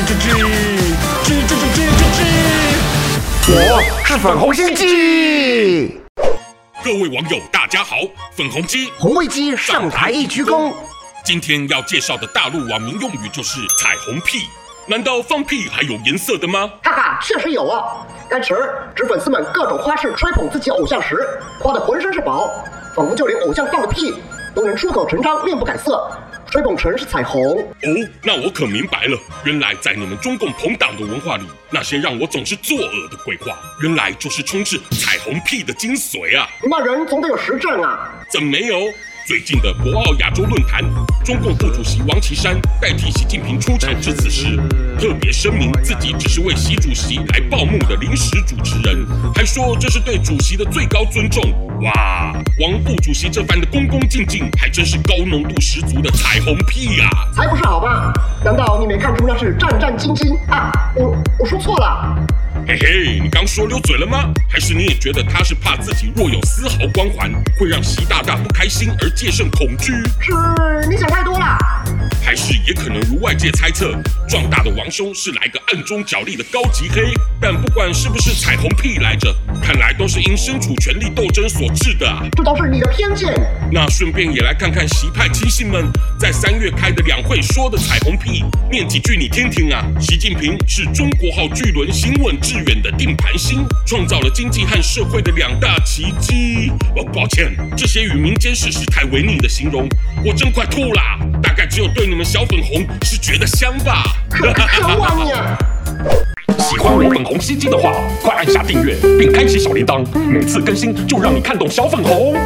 吱吱吱吱吱吱吱吱，我是粉红心鸡。各位网友，大家好，粉红鸡红卫鸡上台一鞠躬。今天要介绍的大陆网民用语就是彩虹屁。难道放屁还有颜色的吗？哈哈，确实有啊。该词指粉丝们各种花式吹捧自己偶像时，夸得浑身是宝，仿佛就连偶像放个屁都能出口成章，面不改色。吹捧成是彩虹哦，那我可明白了。原来在你们中共朋党的文化里，那些让我总是作恶的鬼话，原来就是充斥彩虹屁的精髓啊！你骂人总得有实证啊？怎么没有？最近的博鳌亚洲论坛，中共副主席王岐山代替习近平出场致辞时，特别声明自己只是为习主席来报幕的临时主持人，还说这是对主席的最高尊重。哇，王副主席这番的恭恭敬敬，还真是高浓度十足的彩虹屁呀！才不是好吧？难道你没看出那是战战兢兢啊？我我说错了。嘿嘿，你刚说溜嘴了吗？还是你也觉得他是怕自己若有丝毫光环，会让习大大不开心而戒慎恐惧？是你想太多了。还是也可能如外界猜测，壮大的王兄是来个暗中角力的高级黑。但不管是不是彩虹屁来着，看来都是因身处权力斗争所致的啊。这都是你的偏见。那顺便也来看看习派亲信们在三月开的两会说的彩虹屁，念几句你听听啊。习近平是中国号巨轮行稳致远的定盘星，创造了经济和社会的两大奇迹。哦，抱歉，这些与民间事实太违逆的形容，我真快吐啦。大概只有对你们小粉红是觉得香吧。喜欢我粉红心机的话，快按下订阅并开启小铃铛，每次更新就让你看懂小粉红。